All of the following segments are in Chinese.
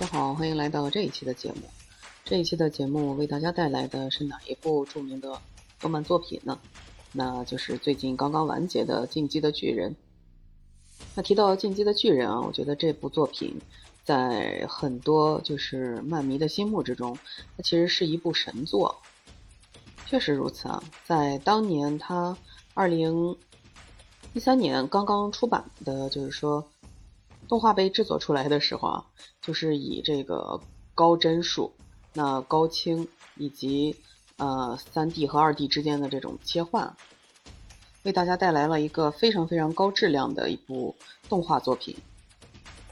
大家好，欢迎来到这一期的节目。这一期的节目为大家带来的是哪一部著名的动漫作品呢？那就是最近刚刚完结的《进击的巨人》。那提到《进击的巨人》啊，我觉得这部作品在很多就是漫迷的心目之中，它其实是一部神作。确实如此啊，在当年它二零一三年刚刚出版的，就是说。动画被制作出来的时候啊，就是以这个高帧数、那高清以及呃三 D 和二 D 之间的这种切换，为大家带来了一个非常非常高质量的一部动画作品。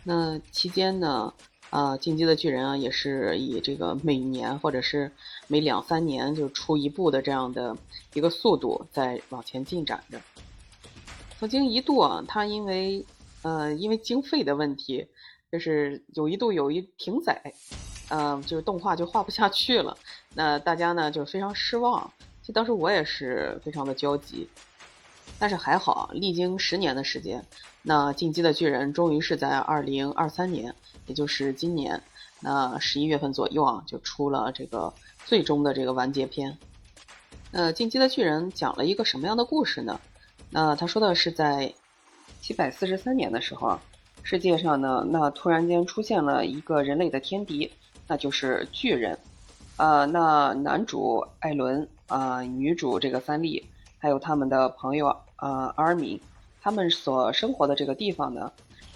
那期间呢，呃，进击的巨人啊，也是以这个每年或者是每两三年就出一部的这样的一个速度在往前进展着。曾经一度啊，它因为呃，因为经费的问题，就是有一度有一停载，嗯，就是动画就画不下去了。那大家呢就非常失望，其实当时我也是非常的焦急。但是还好，历经十年的时间，那《进击的巨人》终于是在二零二三年，也就是今年，那十一月份左右啊，就出了这个最终的这个完结篇。呃，《进击的巨人》讲了一个什么样的故事呢？那他说的是在。七百四十三年的时候啊，世界上呢，那突然间出现了一个人类的天敌，那就是巨人。啊，那男主艾伦啊，女主这个三笠，还有他们的朋友啊阿尔敏，他们所生活的这个地方呢，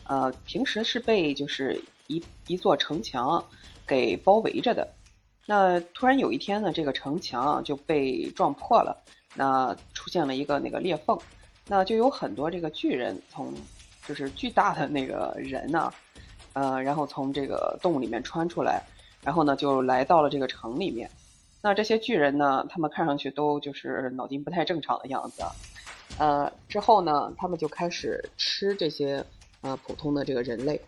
呃，平时是被就是一一座城墙给包围着的。那突然有一天呢，这个城墙就被撞破了，那出现了一个那个裂缝。那就有很多这个巨人从，就是巨大的那个人呢，呃，然后从这个洞里面穿出来，然后呢就来到了这个城里面。那这些巨人呢，他们看上去都就是脑筋不太正常的样子，呃，之后呢，他们就开始吃这些呃普通的这个人类。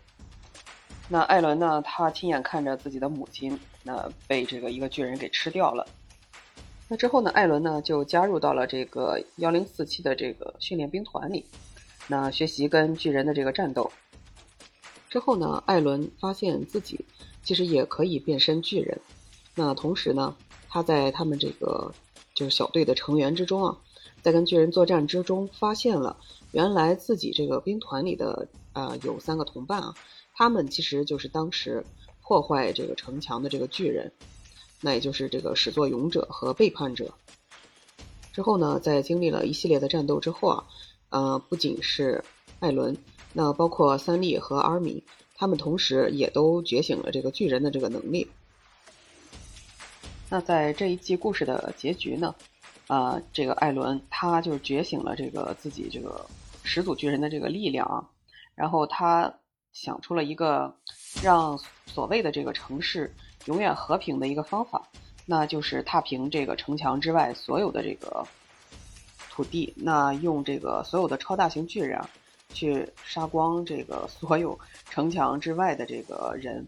那艾伦呢，他亲眼看着自己的母亲那被这个一个巨人给吃掉了。那之后呢，艾伦呢就加入到了这个幺零四七的这个训练兵团里，那学习跟巨人的这个战斗。之后呢，艾伦发现自己其实也可以变身巨人。那同时呢，他在他们这个就是小队的成员之中啊，在跟巨人作战之中，发现了原来自己这个兵团里的啊有三个同伴啊，他们其实就是当时破坏这个城墙的这个巨人。那也就是这个始作俑者和背叛者。之后呢，在经历了一系列的战斗之后啊，呃，不仅是艾伦，那包括三笠和阿米，他们同时也都觉醒了这个巨人的这个能力。那在这一季故事的结局呢，呃，这个艾伦他就觉醒了这个自己这个始祖巨人的这个力量啊，然后他想出了一个让所谓的这个城市。永远和平的一个方法，那就是踏平这个城墙之外所有的这个土地，那用这个所有的超大型巨人啊，去杀光这个 所有城墙之外的这个人，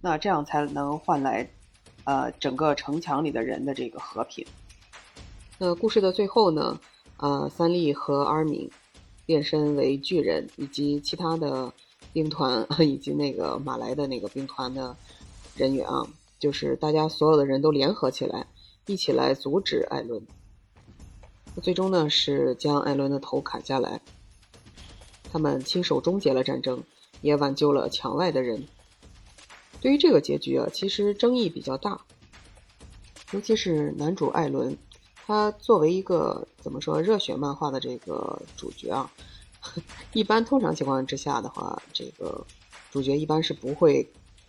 那这样才能换来，呃，整个城墙里的人的这个和平。那故事的最后呢，呃，三笠和阿尔敏变身为巨人，以及其他的兵团 以及那个马来的那个兵团的。人员啊，就是大家所有的人都联合起来，一起来阻止艾伦。最终呢，是将艾伦的头砍下来。他们亲手终结了战争，也挽救了墙外的人。对于这个结局啊，其实争议比较大，尤其是男主艾伦，他作为一个怎么说热血漫画的这个主角啊，一般通常情况之下的话，这个主角一般是不会。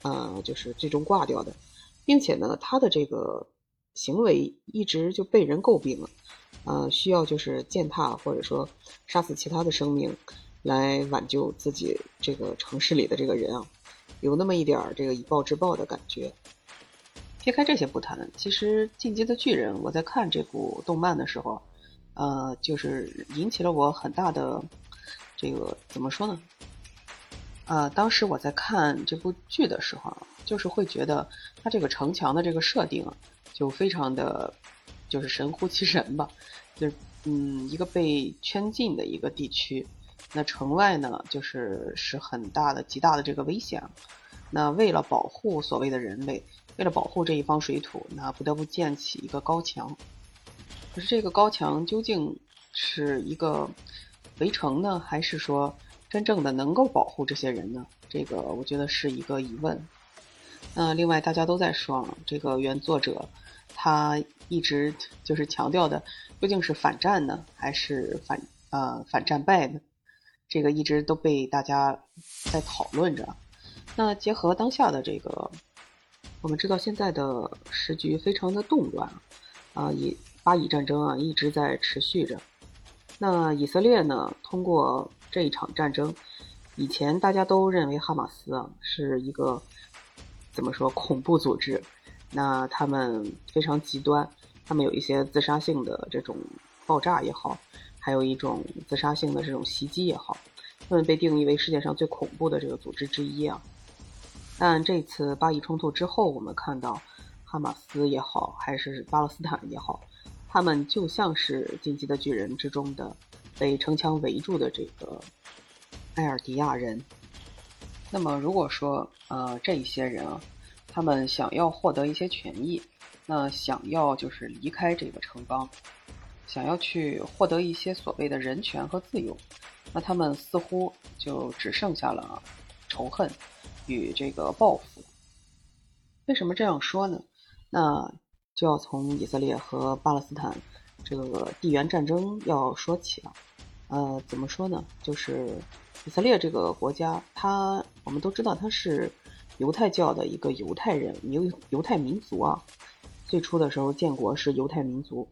呃，就是最终挂掉的，并且呢，他的这个行为一直就被人诟病了，呃，需要就是践踏或者说杀死其他的生命，来挽救自己这个城市里的这个人啊，有那么一点儿这个以暴制暴的感觉。撇开这些不谈，其实《进击的巨人》，我在看这部动漫的时候，呃，就是引起了我很大的这个怎么说呢？呃，当时我在看这部剧的时候，就是会觉得它这个城墙的这个设定就非常的，就是神乎其神吧。就是嗯，一个被圈禁的一个地区，那城外呢，就是是很大的、极大的这个危险。那为了保护所谓的人类，为了保护这一方水土，那不得不建起一个高墙。可是这个高墙究竟是一个围城呢，还是说真正的能够保护这些人呢？这个我觉得是一个疑问。那另外大家都在说，这个原作者他一直就是强调的，究竟是反战呢，还是反呃反战败呢？这个一直都被大家在讨论着。那结合当下的这个，我们知道现在的时局非常的动乱啊，以巴以战争啊一直在持续着。那以色列呢，通过这一场战争，以前大家都认为哈马斯啊是一个怎么说恐怖组织，那他们非常极端，他们有一些自杀性的这种爆炸也好。还有一种自杀性的这种袭击也好，他们被定义为世界上最恐怖的这个组织之一啊。但这次巴以冲突之后，我们看到哈马斯也好，还是巴勒斯坦也好，他们就像是《进击的巨人》之中的被城墙围住的这个埃尔迪亚人。那么，如果说呃这一些人啊，他们想要获得一些权益，那想要就是离开这个城邦。想要去获得一些所谓的人权和自由，那他们似乎就只剩下了仇恨与这个报复。为什么这样说呢？那就要从以色列和巴勒斯坦这个地缘战争要说起了。呃，怎么说呢？就是以色列这个国家，它我们都知道它是犹太教的一个犹太人犹犹太民族啊。最初的时候建国是犹太民族。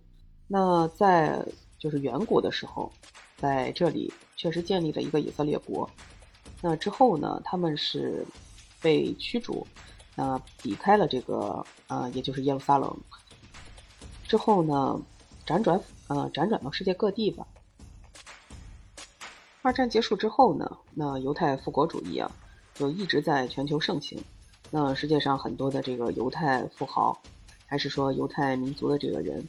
那在就是远古的时候，在这里确实建立了一个以色列国。那之后呢，他们是被驱逐，那离开了这个啊，也就是耶路撒冷。之后呢，辗转呃辗转到世界各地吧。二战结束之后呢，那犹太复国主义啊，就一直在全球盛行。那世界上很多的这个犹太富豪，还是说犹太民族的这个人。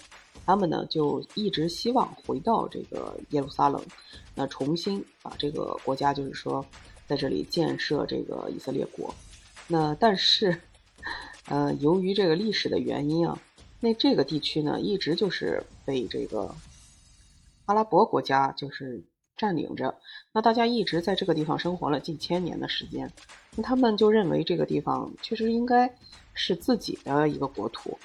他们呢就一直希望回到这个耶路撒冷，那重新把这个国家，就是说在这里建设这个以色列国。那但是，呃，由于这个历史的原因啊，那这个地区呢一直就是被这个阿拉伯国家就是占领着。那大家一直在这个地方生活了近千年的时间，那他们就认为这个地方确实应该是自己的一个国土。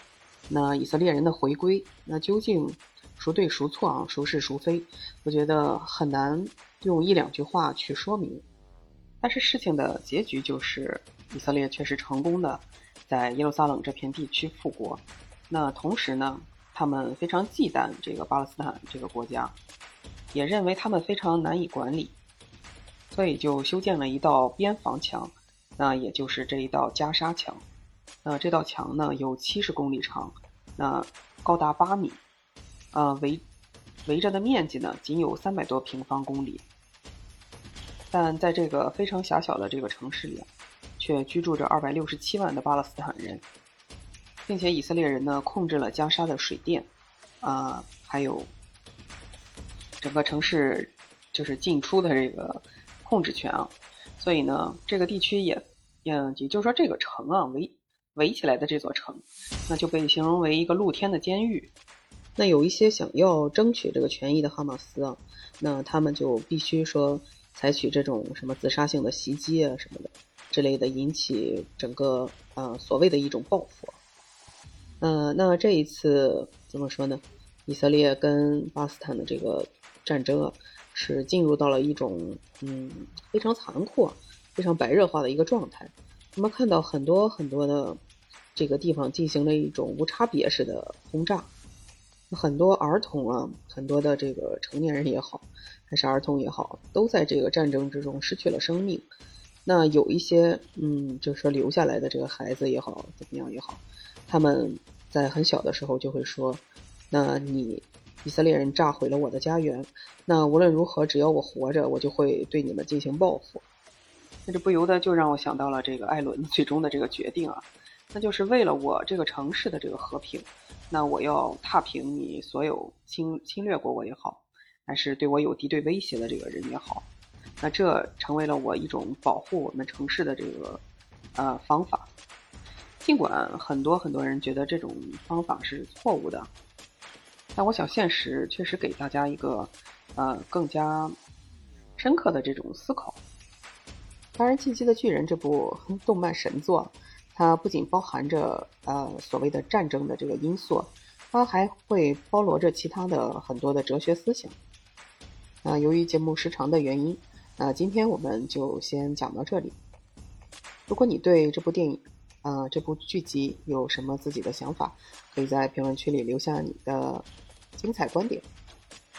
那以色列人的回归，那究竟孰对孰错啊？孰是孰非？我觉得很难用一两句话去说明。但是事情的结局就是，以色列确实成功的在耶路撒冷这片地区复国。那同时呢，他们非常忌惮这个巴勒斯坦这个国家，也认为他们非常难以管理，所以就修建了一道边防墙，那也就是这一道加沙墙。那这道墙呢有七十公里长，那高达八米，呃围围着的面积呢仅有三百多平方公里，但在这个非常狭小的这个城市里，却居住着二百六十七万的巴勒斯坦人，并且以色列人呢控制了加沙的水电，啊还有整个城市就是进出的这个控制权啊，所以呢这个地区也嗯也就是说这个城啊围。围起来的这座城，那就被形容为一个露天的监狱。那有一些想要争取这个权益的哈马斯啊，那他们就必须说采取这种什么自杀性的袭击啊什么的之类的，引起整个啊所谓的一种报复。呃，那这一次怎么说呢？以色列跟巴斯坦的这个战争啊，是进入到了一种嗯非常残酷、非常白热化的一个状态。我们看到很多很多的这个地方进行了一种无差别式的轰炸，很多儿童啊，很多的这个成年人也好，还是儿童也好，都在这个战争之中失去了生命。那有一些，嗯，就是说留下来的这个孩子也好，怎么样也好，他们在很小的时候就会说：“那你以色列人炸毁了我的家园，那无论如何，只要我活着，我就会对你们进行报复。”那这不由得就让我想到了这个艾伦最终的这个决定啊，那就是为了我这个城市的这个和平，那我要踏平你所有侵侵略过我也好，还是对我有敌对威胁的这个人也好，那这成为了我一种保护我们城市的这个呃方法。尽管很多很多人觉得这种方法是错误的，但我想现实确实给大家一个呃更加深刻的这种思考。当然，《进击的巨人》这部 动漫神作，它不仅包含着呃所谓的战争的这个因素，它还会包罗着其他的很多的哲学思想。那由于节目时长的原因，那今天我们就先讲到这里。如果你对这部电影，啊，这部剧集有什么自己的想法？可以在评论区里留下你的精彩观点。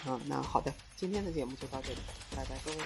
啊，那好的，今天的节目就到这里，拜拜各位。